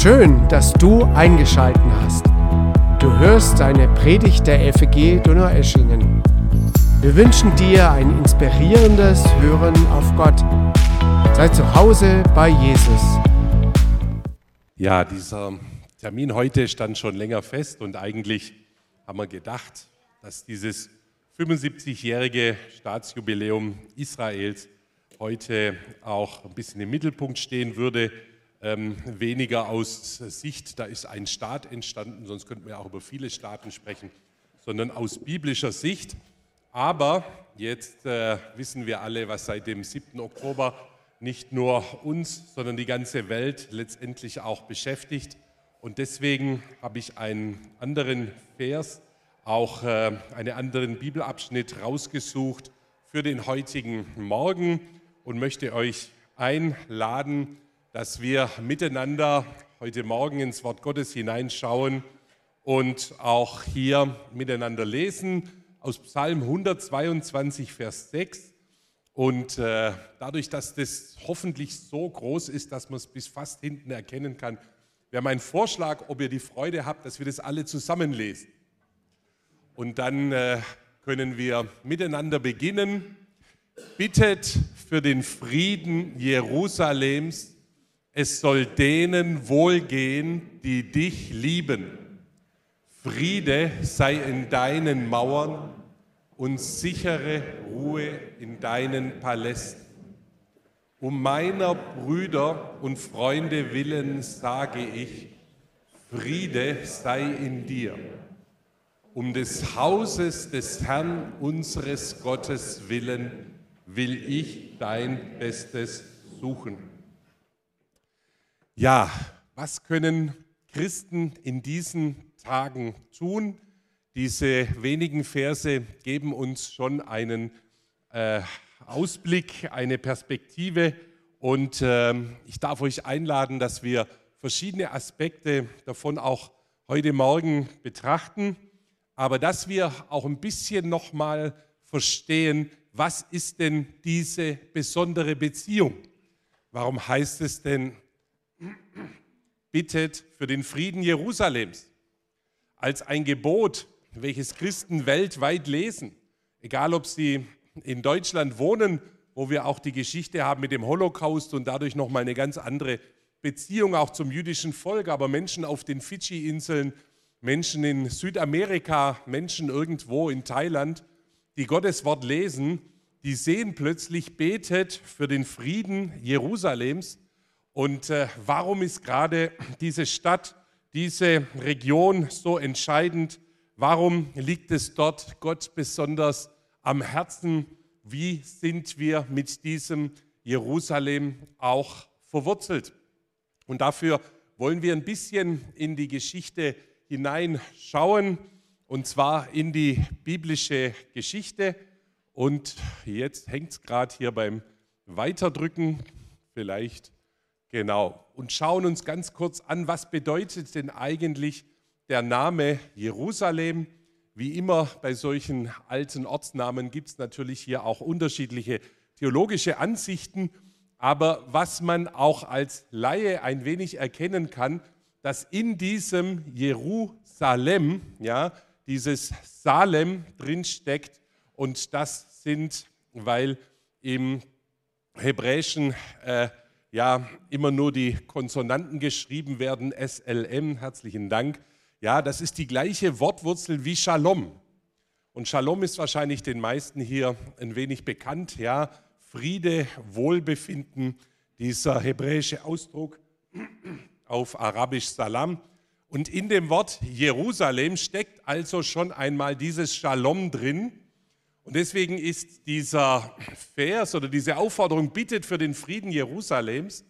Schön, dass du eingeschalten hast. Du hörst eine Predigt der FEG Donaueschingen. Wir wünschen dir ein inspirierendes Hören auf Gott. Sei zu Hause bei Jesus. Ja, dieser Termin heute stand schon länger fest und eigentlich haben wir gedacht, dass dieses 75-jährige Staatsjubiläum Israels heute auch ein bisschen im Mittelpunkt stehen würde ähm, weniger aus Sicht, da ist ein Staat entstanden, sonst könnten wir auch über viele Staaten sprechen, sondern aus biblischer Sicht. Aber jetzt äh, wissen wir alle, was seit dem 7. Oktober nicht nur uns, sondern die ganze Welt letztendlich auch beschäftigt. Und deswegen habe ich einen anderen Vers, auch äh, einen anderen Bibelabschnitt rausgesucht für den heutigen Morgen und möchte euch einladen, dass wir miteinander heute Morgen ins Wort Gottes hineinschauen und auch hier miteinander lesen aus Psalm 122, Vers 6. Und äh, dadurch, dass das hoffentlich so groß ist, dass man es bis fast hinten erkennen kann, wäre mein Vorschlag, ob ihr die Freude habt, dass wir das alle zusammen lesen. Und dann äh, können wir miteinander beginnen. Bittet für den Frieden Jerusalems es soll denen wohlgehen, die dich lieben. Friede sei in deinen Mauern und sichere Ruhe in deinen Palästen. Um meiner Brüder und Freunde willen sage ich, Friede sei in dir. Um des Hauses des Herrn unseres Gottes willen will ich dein Bestes suchen. Ja, was können Christen in diesen Tagen tun? Diese wenigen Verse geben uns schon einen äh, Ausblick, eine Perspektive und äh, ich darf euch einladen, dass wir verschiedene Aspekte davon auch heute Morgen betrachten, aber dass wir auch ein bisschen nochmal verstehen, was ist denn diese besondere Beziehung? Warum heißt es denn bittet für den Frieden Jerusalems als ein Gebot, welches Christen weltweit lesen, egal ob sie in Deutschland wohnen, wo wir auch die Geschichte haben mit dem Holocaust und dadurch nochmal eine ganz andere Beziehung auch zum jüdischen Volk, aber Menschen auf den Fidschi-Inseln, Menschen in Südamerika, Menschen irgendwo in Thailand, die Gottes Wort lesen, die sehen plötzlich, betet für den Frieden Jerusalems und äh, warum ist gerade diese Stadt, diese Region so entscheidend? Warum liegt es dort Gott besonders am Herzen? Wie sind wir mit diesem Jerusalem auch verwurzelt? Und dafür wollen wir ein bisschen in die Geschichte hineinschauen, und zwar in die biblische Geschichte. Und jetzt hängt es gerade hier beim Weiterdrücken. Vielleicht Genau. Und schauen uns ganz kurz an, was bedeutet denn eigentlich der Name Jerusalem? Wie immer bei solchen alten Ortsnamen gibt es natürlich hier auch unterschiedliche theologische Ansichten. Aber was man auch als Laie ein wenig erkennen kann, dass in diesem Jerusalem, ja, dieses Salem drinsteckt. Und das sind, weil im Hebräischen äh, ja immer nur die Konsonanten geschrieben werden, SLM, herzlichen Dank. Ja, das ist die gleiche Wortwurzel wie Shalom. Und Shalom ist wahrscheinlich den meisten hier ein wenig bekannt, ja, Friede, Wohlbefinden, dieser hebräische Ausdruck auf Arabisch Salam. Und in dem Wort Jerusalem steckt also schon einmal dieses Shalom drin. Und deswegen ist dieser Vers oder diese Aufforderung, bittet für den Frieden Jerusalems,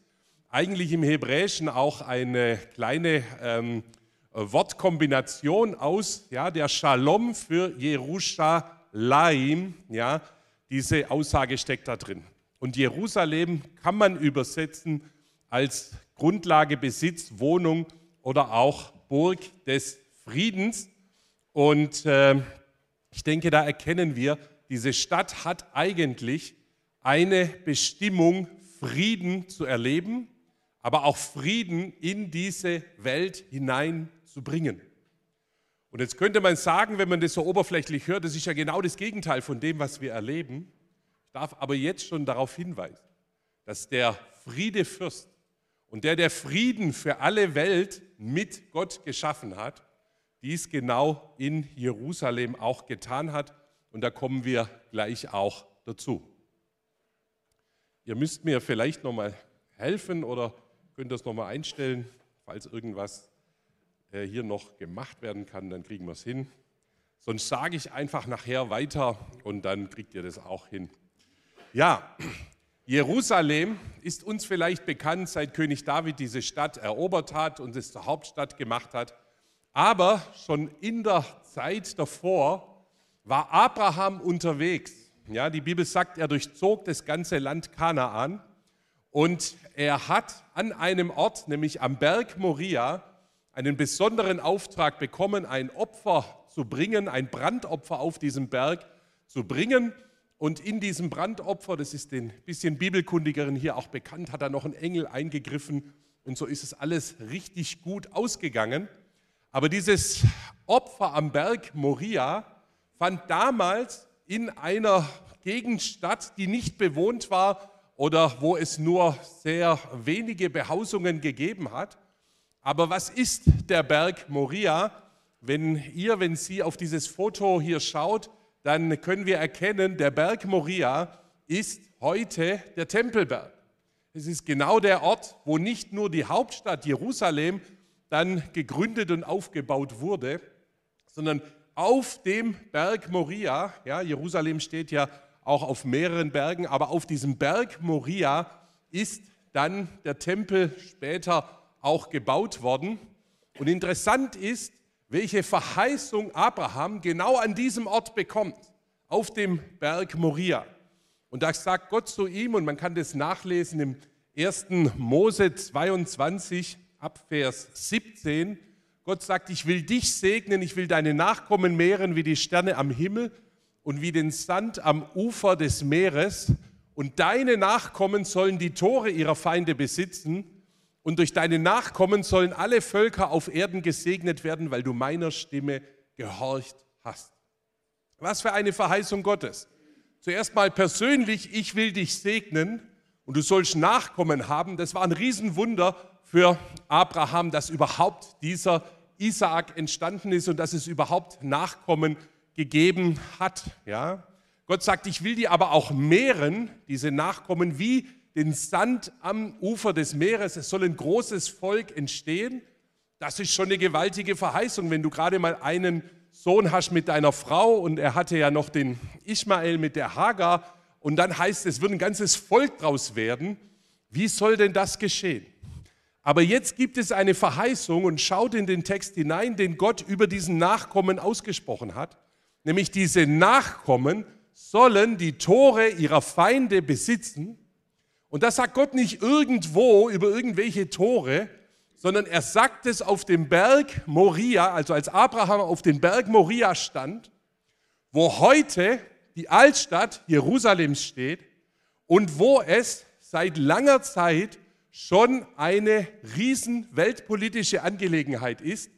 eigentlich im Hebräischen auch eine kleine ähm, Wortkombination aus ja, der Shalom für Jerusalem. Ja, diese Aussage steckt da drin. Und Jerusalem kann man übersetzen als Grundlage, Besitz, Wohnung oder auch Burg des Friedens. Und äh, ich denke, da erkennen wir, diese Stadt hat eigentlich eine Bestimmung, Frieden zu erleben, aber auch Frieden in diese Welt hineinzubringen. Und jetzt könnte man sagen, wenn man das so oberflächlich hört, das ist ja genau das Gegenteil von dem, was wir erleben. Ich darf aber jetzt schon darauf hinweisen, dass der Friedefürst und der, der Frieden für alle Welt mit Gott geschaffen hat, dies genau in Jerusalem auch getan hat. Und da kommen wir gleich auch dazu. Ihr müsst mir vielleicht nochmal helfen oder könnt das nochmal einstellen, falls irgendwas äh, hier noch gemacht werden kann, dann kriegen wir es hin. Sonst sage ich einfach nachher weiter und dann kriegt ihr das auch hin. Ja, Jerusalem ist uns vielleicht bekannt, seit König David diese Stadt erobert hat und es zur Hauptstadt gemacht hat. Aber schon in der Zeit davor war Abraham unterwegs. Ja, die Bibel sagt, er durchzog das ganze Land Kanaan und er hat an einem Ort, nämlich am Berg Moria, einen besonderen Auftrag bekommen, ein Opfer zu bringen, ein Brandopfer auf diesem Berg zu bringen. Und in diesem Brandopfer, das ist den bisschen Bibelkundigeren hier auch bekannt, hat er noch ein Engel eingegriffen und so ist es alles richtig gut ausgegangen. Aber dieses Opfer am Berg Moria fand damals in einer Gegend statt, die nicht bewohnt war oder wo es nur sehr wenige Behausungen gegeben hat. Aber was ist der Berg Moria? Wenn ihr, wenn Sie auf dieses Foto hier schaut, dann können wir erkennen, der Berg Moria ist heute der Tempelberg. Es ist genau der Ort, wo nicht nur die Hauptstadt Jerusalem dann gegründet und aufgebaut wurde, sondern auf dem Berg Moria, ja, Jerusalem steht ja auch auf mehreren Bergen, aber auf diesem Berg Moria ist dann der Tempel später auch gebaut worden. Und interessant ist, welche Verheißung Abraham genau an diesem Ort bekommt, auf dem Berg Moria. Und da sagt Gott zu ihm, und man kann das nachlesen im 1. Mose 22 ab Vers 17, Gott sagt, ich will dich segnen, ich will deine Nachkommen mehren wie die Sterne am Himmel und wie den Sand am Ufer des Meeres. Und deine Nachkommen sollen die Tore ihrer Feinde besitzen und durch deine Nachkommen sollen alle Völker auf Erden gesegnet werden, weil du meiner Stimme gehorcht hast. Was für eine Verheißung Gottes. Zuerst mal persönlich, ich will dich segnen und du sollst Nachkommen haben. Das war ein Riesenwunder für Abraham, dass überhaupt dieser Isaak entstanden ist und dass es überhaupt Nachkommen gegeben hat. Ja? Gott sagt, ich will die aber auch mehren, diese Nachkommen, wie den Sand am Ufer des Meeres. Es soll ein großes Volk entstehen. Das ist schon eine gewaltige Verheißung, wenn du gerade mal einen Sohn hast mit deiner Frau und er hatte ja noch den Ismael mit der Hagar und dann heißt es, es wird ein ganzes Volk draus werden. Wie soll denn das geschehen? Aber jetzt gibt es eine Verheißung und schaut in den Text hinein, den Gott über diesen Nachkommen ausgesprochen hat. Nämlich diese Nachkommen sollen die Tore ihrer Feinde besitzen und das sagt Gott nicht irgendwo über irgendwelche Tore, sondern er sagt es auf dem Berg Moria, also als Abraham auf dem Berg Moria stand, wo heute die Altstadt Jerusalems steht und wo es seit langer Zeit schon eine riesen weltpolitische Angelegenheit ist,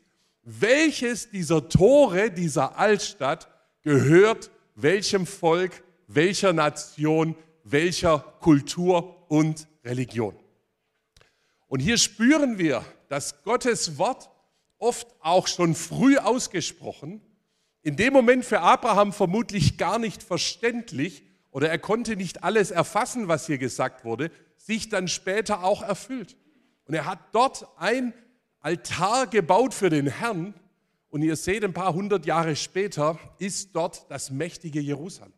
welches dieser Tore dieser Altstadt gehört welchem Volk, welcher Nation, welcher Kultur und Religion. Und hier spüren wir, dass Gottes Wort oft auch schon früh ausgesprochen, in dem Moment für Abraham vermutlich gar nicht verständlich oder er konnte nicht alles erfassen, was hier gesagt wurde, sich dann später auch erfüllt. Und er hat dort ein Altar gebaut für den Herrn und ihr seht, ein paar hundert Jahre später ist dort das mächtige Jerusalem.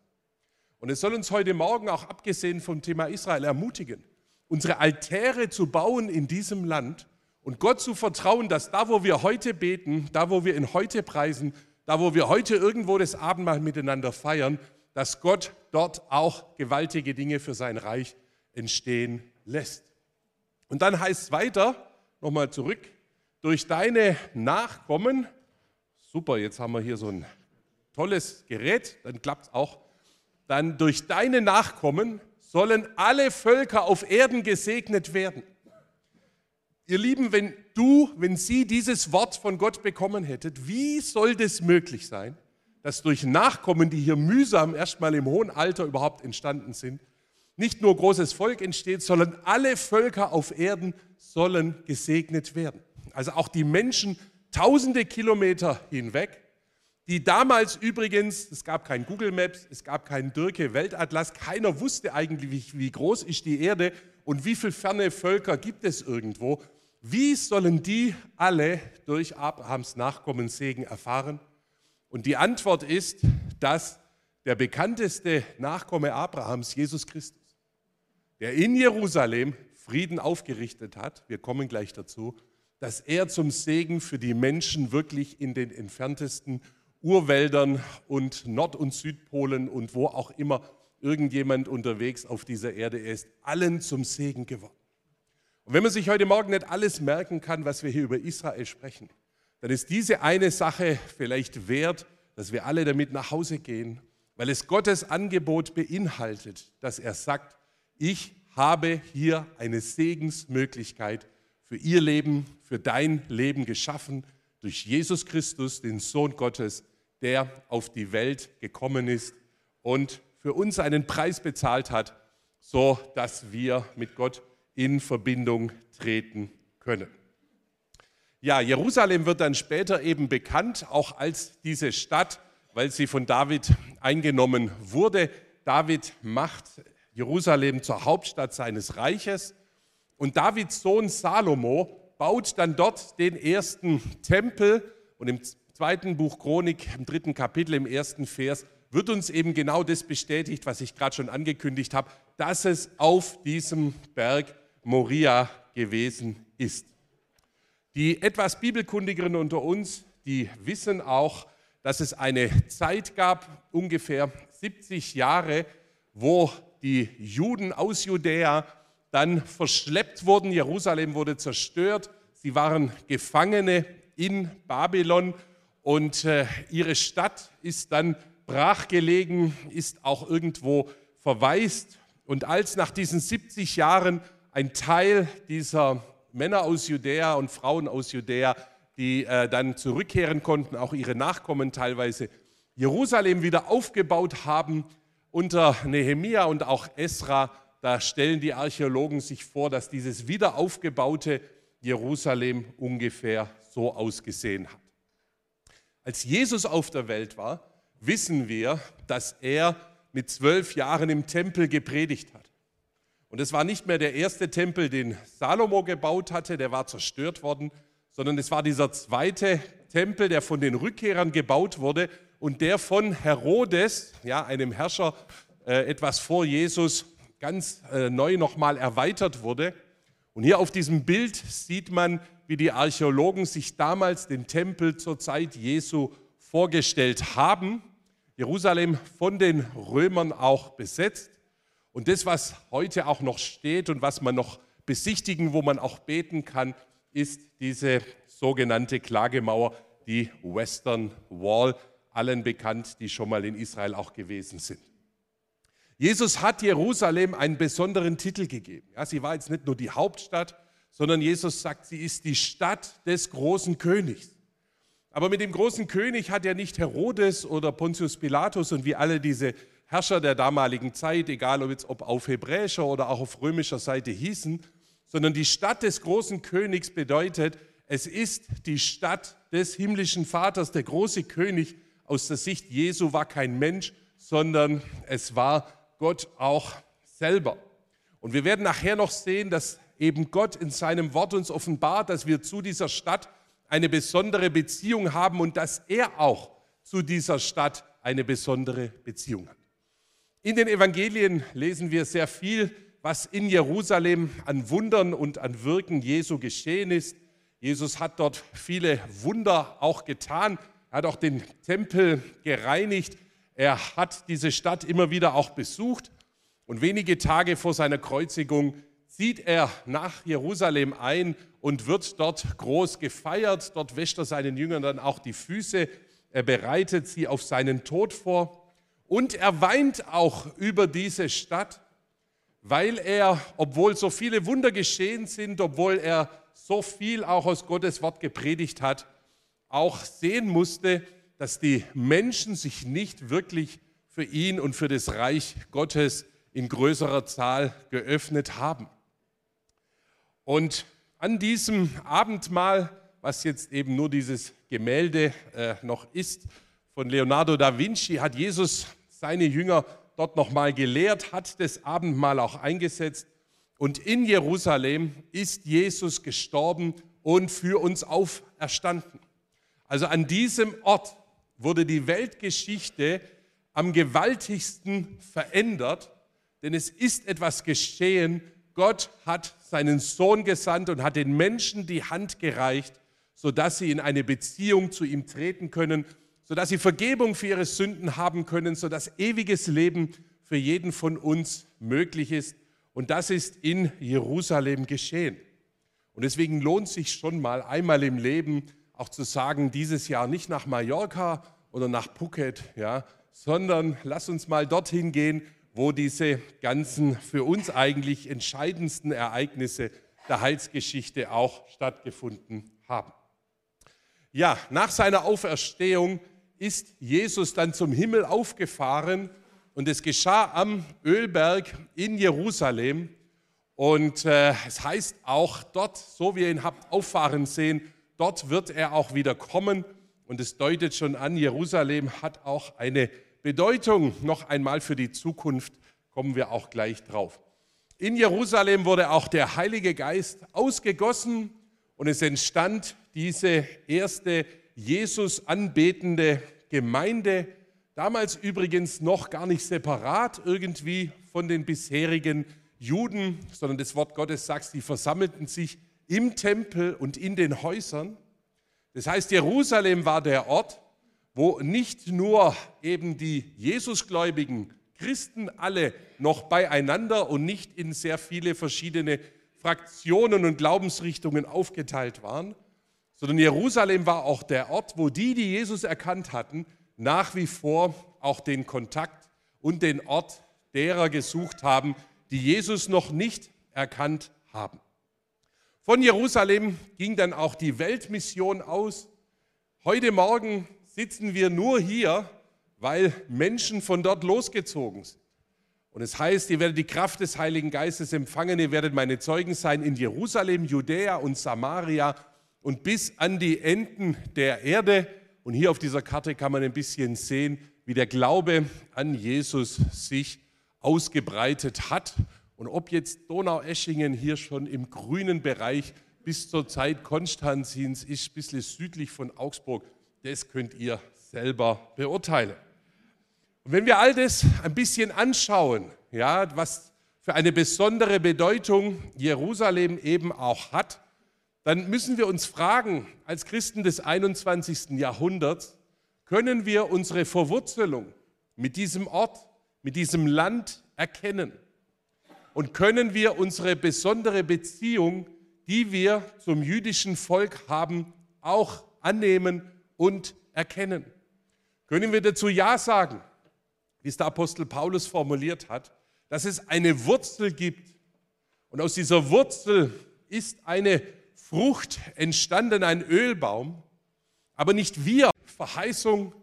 Und es soll uns heute Morgen auch abgesehen vom Thema Israel ermutigen, unsere Altäre zu bauen in diesem Land und Gott zu vertrauen, dass da, wo wir heute beten, da, wo wir in heute preisen, da, wo wir heute irgendwo das Abendmahl miteinander feiern, dass Gott dort auch gewaltige Dinge für sein Reich entstehen lässt. Und dann heißt es weiter, nochmal zurück, durch deine Nachkommen, super, jetzt haben wir hier so ein tolles Gerät, dann klappt es auch, dann durch deine Nachkommen sollen alle Völker auf Erden gesegnet werden. ihr Lieben, wenn du, wenn sie dieses Wort von Gott bekommen hättet, wie soll das möglich sein, dass durch Nachkommen, die hier mühsam erstmal im hohen Alter überhaupt entstanden sind, nicht nur großes Volk entsteht, sondern alle Völker auf Erden sollen gesegnet werden. Also auch die Menschen tausende Kilometer hinweg, die damals übrigens, es gab kein Google Maps, es gab keinen Dirke Weltatlas, keiner wusste eigentlich, wie groß ist die Erde und wie viele ferne Völker gibt es irgendwo. Wie sollen die alle durch Abrahams Nachkommenssegen erfahren? Und die Antwort ist, dass der bekannteste Nachkomme Abrahams, Jesus Christus, der in Jerusalem Frieden aufgerichtet hat, wir kommen gleich dazu, dass er zum Segen für die Menschen wirklich in den entferntesten Urwäldern und Nord- und Südpolen und wo auch immer irgendjemand unterwegs auf dieser Erde ist, allen zum Segen geworden. Und wenn man sich heute Morgen nicht alles merken kann, was wir hier über Israel sprechen, dann ist diese eine Sache vielleicht wert, dass wir alle damit nach Hause gehen, weil es Gottes Angebot beinhaltet, dass er sagt, ich habe hier eine Segensmöglichkeit für ihr Leben, für dein Leben geschaffen, durch Jesus Christus, den Sohn Gottes, der auf die Welt gekommen ist und für uns einen Preis bezahlt hat, so dass wir mit Gott in Verbindung treten können. Ja, Jerusalem wird dann später eben bekannt, auch als diese Stadt, weil sie von David eingenommen wurde. David macht Jerusalem zur Hauptstadt seines Reiches und Davids Sohn Salomo baut dann dort den ersten Tempel und im zweiten Buch Chronik, im dritten Kapitel, im ersten Vers, wird uns eben genau das bestätigt, was ich gerade schon angekündigt habe, dass es auf diesem Berg Moria gewesen ist. Die etwas Bibelkundigeren unter uns, die wissen auch, dass es eine Zeit gab, ungefähr 70 Jahre, wo die Juden aus Judäa dann verschleppt wurden. Jerusalem wurde zerstört. Sie waren Gefangene in Babylon und äh, ihre Stadt ist dann brachgelegen, ist auch irgendwo verwaist. Und als nach diesen 70 Jahren ein Teil dieser Männer aus Judäa und Frauen aus Judäa, die äh, dann zurückkehren konnten, auch ihre Nachkommen teilweise, Jerusalem wieder aufgebaut haben unter Nehemia und auch Esra. Da stellen die Archäologen sich vor, dass dieses wieder aufgebaute Jerusalem ungefähr so ausgesehen hat. Als Jesus auf der Welt war, wissen wir, dass er mit zwölf Jahren im Tempel gepredigt hat. Und es war nicht mehr der erste Tempel, den Salomo gebaut hatte, der war zerstört worden, sondern es war dieser zweite Tempel, der von den Rückkehrern gebaut wurde und der von Herodes, ja, einem Herrscher äh, etwas vor Jesus, ganz äh, neu nochmal erweitert wurde. Und hier auf diesem Bild sieht man, wie die Archäologen sich damals den Tempel zur Zeit Jesu vorgestellt haben. Jerusalem von den Römern auch besetzt. Und das, was heute auch noch steht und was man noch besichtigen, wo man auch beten kann, ist diese sogenannte Klagemauer, die Western Wall, allen bekannt, die schon mal in Israel auch gewesen sind. Jesus hat Jerusalem einen besonderen Titel gegeben. Ja, sie war jetzt nicht nur die Hauptstadt, sondern Jesus sagt, sie ist die Stadt des großen Königs. Aber mit dem großen König hat er nicht Herodes oder Pontius Pilatus und wie alle diese Herrscher der damaligen Zeit, egal ob, jetzt, ob auf hebräischer oder auch auf römischer Seite hießen, sondern die Stadt des großen Königs bedeutet, es ist die Stadt des himmlischen Vaters. Der große König aus der Sicht Jesu war kein Mensch, sondern es war Gott auch selber. Und wir werden nachher noch sehen, dass eben Gott in seinem Wort uns offenbart, dass wir zu dieser Stadt eine besondere Beziehung haben und dass er auch zu dieser Stadt eine besondere Beziehung hat. In den Evangelien lesen wir sehr viel, was in Jerusalem an Wundern und an Wirken Jesu geschehen ist. Jesus hat dort viele Wunder auch getan. Er hat auch den Tempel gereinigt. Er hat diese Stadt immer wieder auch besucht. Und wenige Tage vor seiner Kreuzigung zieht er nach Jerusalem ein und wird dort groß gefeiert. Dort wäscht er seinen Jüngern dann auch die Füße. Er bereitet sie auf seinen Tod vor. Und er weint auch über diese Stadt, weil er, obwohl so viele Wunder geschehen sind, obwohl er so viel auch aus Gottes Wort gepredigt hat, auch sehen musste, dass die Menschen sich nicht wirklich für ihn und für das Reich Gottes in größerer Zahl geöffnet haben. Und an diesem Abendmahl, was jetzt eben nur dieses Gemälde äh, noch ist von Leonardo da Vinci, hat Jesus seine Jünger dort nochmal gelehrt, hat das Abendmahl auch eingesetzt. Und in Jerusalem ist Jesus gestorben und für uns auferstanden. Also an diesem Ort wurde die Weltgeschichte am gewaltigsten verändert, denn es ist etwas geschehen. Gott hat seinen Sohn gesandt und hat den Menschen die Hand gereicht, sodass sie in eine Beziehung zu ihm treten können, sodass sie Vergebung für ihre Sünden haben können, sodass ewiges Leben für jeden von uns möglich ist. Und das ist in Jerusalem geschehen. Und deswegen lohnt sich schon mal einmal im Leben auch zu sagen, dieses Jahr nicht nach Mallorca oder nach Phuket, ja, sondern lass uns mal dorthin gehen, wo diese ganzen für uns eigentlich entscheidendsten Ereignisse der Heilsgeschichte auch stattgefunden haben. Ja, nach seiner Auferstehung ist Jesus dann zum Himmel aufgefahren und es geschah am Ölberg in Jerusalem. Und äh, es heißt auch dort, so wie ihr ihn habt auffahren sehen, Dort wird er auch wieder kommen und es deutet schon an, Jerusalem hat auch eine Bedeutung noch einmal für die Zukunft, kommen wir auch gleich drauf. In Jerusalem wurde auch der Heilige Geist ausgegossen und es entstand diese erste Jesus anbetende Gemeinde, damals übrigens noch gar nicht separat irgendwie von den bisherigen Juden, sondern das Wort Gottes sagt, sie versammelten sich im Tempel und in den Häusern. Das heißt, Jerusalem war der Ort, wo nicht nur eben die Jesusgläubigen Christen alle noch beieinander und nicht in sehr viele verschiedene Fraktionen und Glaubensrichtungen aufgeteilt waren, sondern Jerusalem war auch der Ort, wo die, die Jesus erkannt hatten, nach wie vor auch den Kontakt und den Ort derer gesucht haben, die Jesus noch nicht erkannt haben. Von Jerusalem ging dann auch die Weltmission aus. Heute Morgen sitzen wir nur hier, weil Menschen von dort losgezogen sind. Und es heißt, ihr werdet die Kraft des Heiligen Geistes empfangen, ihr werdet meine Zeugen sein in Jerusalem, Judäa und Samaria und bis an die Enden der Erde. Und hier auf dieser Karte kann man ein bisschen sehen, wie der Glaube an Jesus sich ausgebreitet hat und ob jetzt Donaueschingen hier schon im grünen Bereich bis zur Zeit Konstantins ist, ein bisschen südlich von Augsburg, das könnt ihr selber beurteilen. Und wenn wir all das ein bisschen anschauen, ja, was für eine besondere Bedeutung Jerusalem eben auch hat, dann müssen wir uns fragen, als Christen des 21. Jahrhunderts, können wir unsere Verwurzelung mit diesem Ort, mit diesem Land erkennen? Und können wir unsere besondere Beziehung, die wir zum jüdischen Volk haben, auch annehmen und erkennen. Können wir dazu Ja sagen, wie es der Apostel Paulus formuliert hat, dass es eine Wurzel gibt? Und aus dieser Wurzel ist eine Frucht entstanden, ein Ölbaum, aber nicht wir, Verheißung.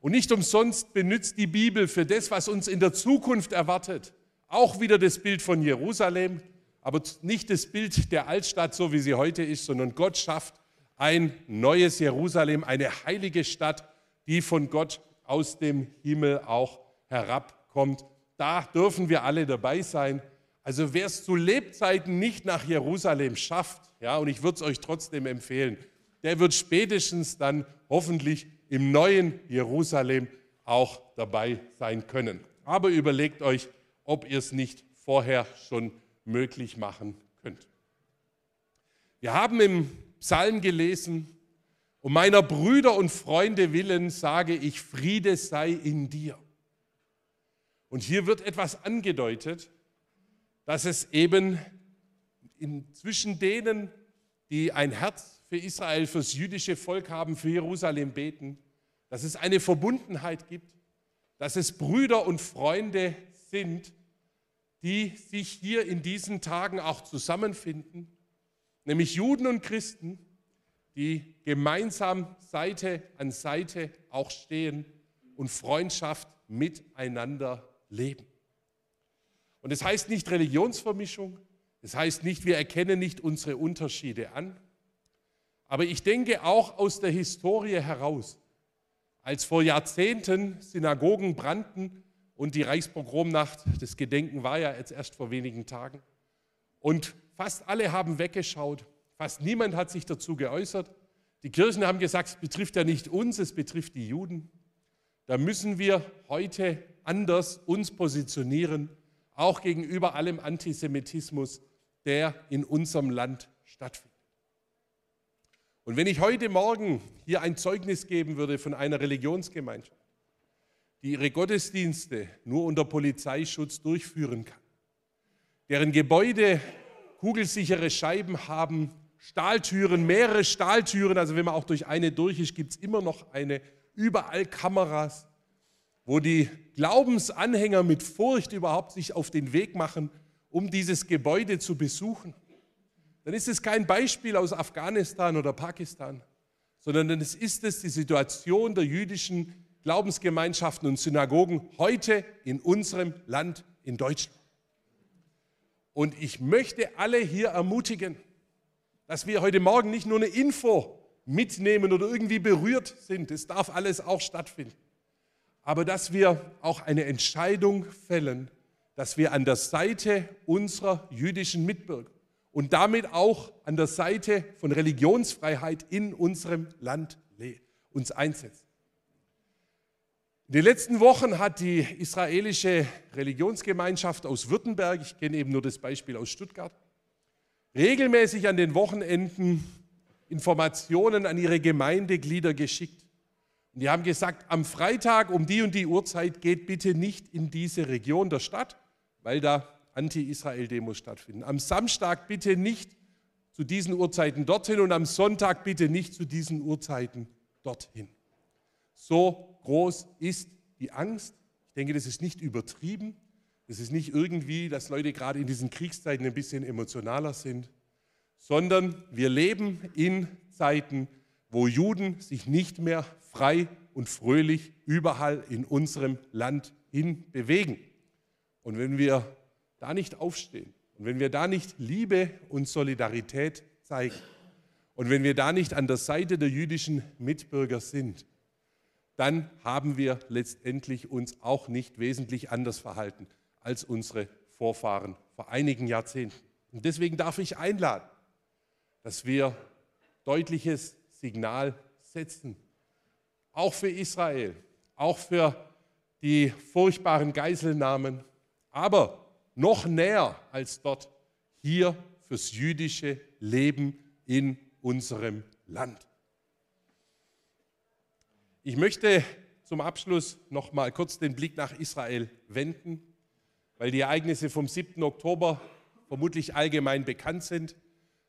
Und nicht umsonst benutzt die Bibel für das, was uns in der Zukunft erwartet auch wieder das Bild von Jerusalem, aber nicht das Bild der Altstadt, so wie sie heute ist, sondern Gott schafft ein neues Jerusalem, eine heilige Stadt, die von Gott aus dem Himmel auch herabkommt. Da dürfen wir alle dabei sein. Also wer es zu Lebzeiten nicht nach Jerusalem schafft, ja, und ich würde es euch trotzdem empfehlen, der wird spätestens dann hoffentlich im neuen Jerusalem auch dabei sein können. Aber überlegt euch, ob ihr es nicht vorher schon möglich machen könnt. Wir haben im Psalm gelesen, um meiner Brüder und Freunde willen sage ich, Friede sei in dir. Und hier wird etwas angedeutet, dass es eben zwischen denen, die ein Herz für Israel, fürs jüdische Volk haben, für Jerusalem beten, dass es eine Verbundenheit gibt, dass es Brüder und Freunde sind, die sich hier in diesen Tagen auch zusammenfinden, nämlich Juden und Christen, die gemeinsam Seite an Seite auch stehen und Freundschaft miteinander leben. Und es das heißt nicht Religionsvermischung, es das heißt nicht, wir erkennen nicht unsere Unterschiede an, aber ich denke auch aus der Historie heraus, als vor Jahrzehnten Synagogen brannten und die Reichspogromnacht, das Gedenken war ja jetzt erst vor wenigen Tagen, und fast alle haben weggeschaut, fast niemand hat sich dazu geäußert. Die Kirchen haben gesagt, es betrifft ja nicht uns, es betrifft die Juden. Da müssen wir heute anders uns positionieren, auch gegenüber allem Antisemitismus, der in unserem Land stattfindet. Und wenn ich heute Morgen hier ein Zeugnis geben würde von einer Religionsgemeinschaft, die ihre Gottesdienste nur unter Polizeischutz durchführen kann, deren Gebäude kugelsichere Scheiben haben, Stahltüren, mehrere Stahltüren, also wenn man auch durch eine durch ist, gibt es immer noch eine, überall Kameras, wo die Glaubensanhänger mit Furcht überhaupt sich auf den Weg machen, um dieses Gebäude zu besuchen. Dann ist es kein Beispiel aus Afghanistan oder Pakistan, sondern dann ist es die Situation der jüdischen Glaubensgemeinschaften und Synagogen heute in unserem Land in Deutschland. Und ich möchte alle hier ermutigen, dass wir heute Morgen nicht nur eine Info mitnehmen oder irgendwie berührt sind, das darf alles auch stattfinden, aber dass wir auch eine Entscheidung fällen, dass wir an der Seite unserer jüdischen Mitbürger und damit auch an der Seite von Religionsfreiheit in unserem Land uns einsetzen. In den letzten Wochen hat die israelische Religionsgemeinschaft aus Württemberg, ich kenne eben nur das Beispiel aus Stuttgart, regelmäßig an den Wochenenden Informationen an ihre Gemeindeglieder geschickt. Und die haben gesagt, am Freitag um die und die Uhrzeit geht bitte nicht in diese Region der Stadt, weil da Anti-Israel-Demos stattfinden. Am Samstag bitte nicht zu diesen Uhrzeiten dorthin und am Sonntag bitte nicht zu diesen Uhrzeiten dorthin. So groß ist die Angst. Ich denke, das ist nicht übertrieben. Das ist nicht irgendwie, dass Leute gerade in diesen Kriegszeiten ein bisschen emotionaler sind, sondern wir leben in Zeiten, wo Juden sich nicht mehr frei und fröhlich überall in unserem Land hin bewegen. Und wenn wir da nicht aufstehen und wenn wir da nicht Liebe und Solidarität zeigen und wenn wir da nicht an der Seite der jüdischen Mitbürger sind, dann haben wir letztendlich uns auch nicht wesentlich anders verhalten als unsere Vorfahren vor einigen Jahrzehnten. Und deswegen darf ich einladen, dass wir deutliches Signal setzen, auch für Israel, auch für die furchtbaren Geiselnahmen, aber noch näher als dort, hier fürs jüdische Leben in unserem Land. Ich möchte zum Abschluss noch mal kurz den Blick nach Israel wenden, weil die Ereignisse vom 7. Oktober vermutlich allgemein bekannt sind,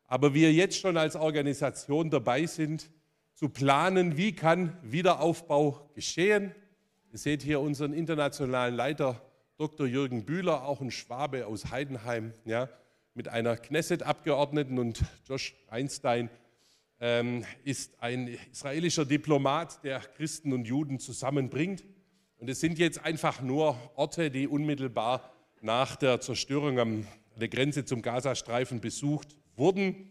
aber wir jetzt schon als Organisation dabei sind, zu planen, wie kann Wiederaufbau geschehen. Ihr seht hier unseren internationalen Leiter Dr. Jürgen Bühler, auch ein Schwabe aus Heidenheim, ja, mit einer Knesset-Abgeordneten und Josh Einstein, ist ein israelischer Diplomat, der Christen und Juden zusammenbringt. Und es sind jetzt einfach nur Orte, die unmittelbar nach der Zerstörung an der Grenze zum Gazastreifen besucht wurden.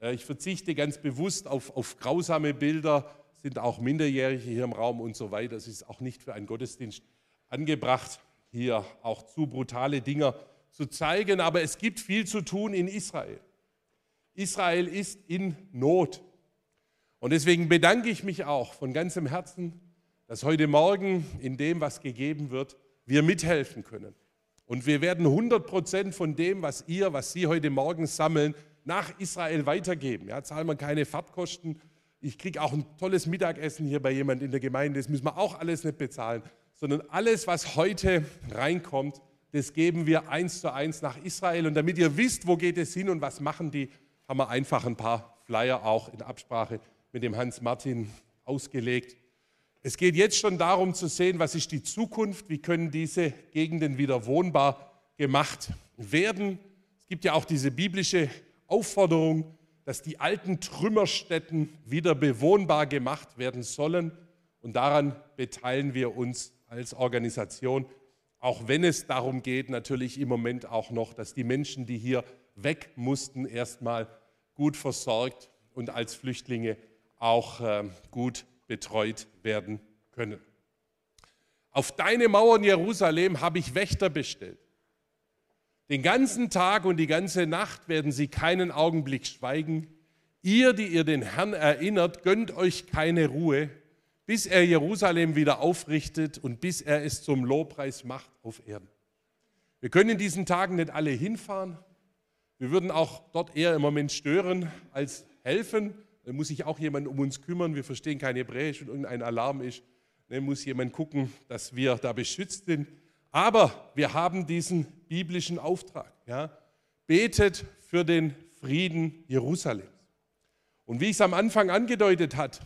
Äh, ich verzichte ganz bewusst auf, auf grausame Bilder, sind auch Minderjährige hier im Raum und so weiter. Es ist auch nicht für einen Gottesdienst angebracht, hier auch zu brutale Dinge zu zeigen. Aber es gibt viel zu tun in Israel. Israel ist in Not. Und deswegen bedanke ich mich auch von ganzem Herzen, dass heute Morgen in dem, was gegeben wird, wir mithelfen können. Und wir werden 100 Prozent von dem, was ihr, was Sie heute Morgen sammeln, nach Israel weitergeben. Ja, zahlen wir keine Fahrtkosten. Ich kriege auch ein tolles Mittagessen hier bei jemand in der Gemeinde. Das müssen wir auch alles nicht bezahlen, sondern alles, was heute reinkommt, das geben wir eins zu eins nach Israel. Und damit ihr wisst, wo geht es hin und was machen die, haben wir einfach ein paar Flyer auch in Absprache mit dem Hans Martin ausgelegt. Es geht jetzt schon darum zu sehen, was ist die Zukunft, wie können diese Gegenden wieder wohnbar gemacht werden. Es gibt ja auch diese biblische Aufforderung, dass die alten Trümmerstätten wieder bewohnbar gemacht werden sollen. Und daran beteiligen wir uns als Organisation, auch wenn es darum geht, natürlich im Moment auch noch, dass die Menschen, die hier weg mussten, erstmal gut versorgt und als Flüchtlinge auch äh, gut betreut werden können. Auf deine Mauern Jerusalem habe ich Wächter bestellt. Den ganzen Tag und die ganze Nacht werden sie keinen Augenblick schweigen. Ihr, die ihr den Herrn erinnert, gönnt euch keine Ruhe, bis er Jerusalem wieder aufrichtet und bis er es zum Lobpreis macht auf Erden. Wir können in diesen Tagen nicht alle hinfahren. Wir würden auch dort eher im Moment stören als helfen. Dann muss sich auch jemand um uns kümmern. Wir verstehen kein Hebräisch und irgendein Alarm ist. Dann muss jemand gucken, dass wir da beschützt sind. Aber wir haben diesen biblischen Auftrag. Ja? Betet für den Frieden Jerusalems. Und wie ich es am Anfang angedeutet hat,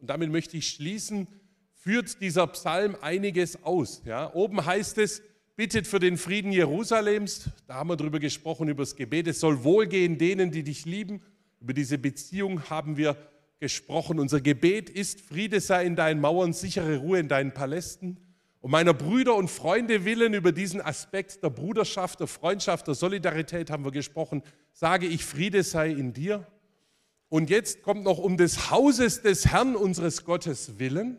und damit möchte ich schließen, führt dieser Psalm einiges aus. Ja? Oben heißt es, bittet für den Frieden Jerusalems. Da haben wir darüber gesprochen, über das Gebet. Es soll wohlgehen denen, die dich lieben. Über diese Beziehung haben wir gesprochen. Unser Gebet ist, Friede sei in deinen Mauern, sichere Ruhe in deinen Palästen. Und meiner Brüder und Freunde willen über diesen Aspekt der Bruderschaft, der Freundschaft, der Solidarität haben wir gesprochen, sage ich, Friede sei in dir. Und jetzt kommt noch um des Hauses des Herrn unseres Gottes willen,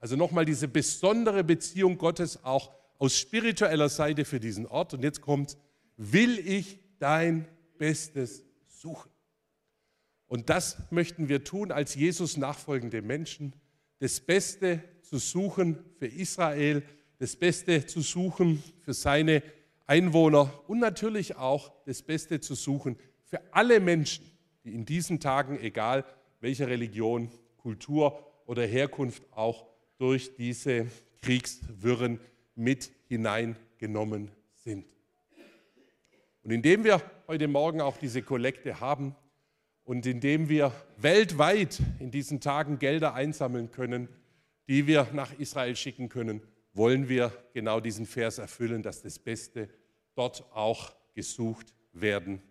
also nochmal diese besondere Beziehung Gottes auch aus spiritueller Seite für diesen Ort. Und jetzt kommt, will ich dein Bestes suchen. Und das möchten wir tun als Jesus nachfolgende Menschen, das Beste zu suchen für Israel, das Beste zu suchen für seine Einwohner und natürlich auch das Beste zu suchen für alle Menschen, die in diesen Tagen, egal welcher Religion, Kultur oder Herkunft, auch durch diese Kriegswirren mit hineingenommen sind. Und indem wir heute Morgen auch diese Kollekte haben und indem wir weltweit in diesen Tagen Gelder einsammeln können, die wir nach Israel schicken können, wollen wir genau diesen Vers erfüllen, dass das Beste dort auch gesucht werden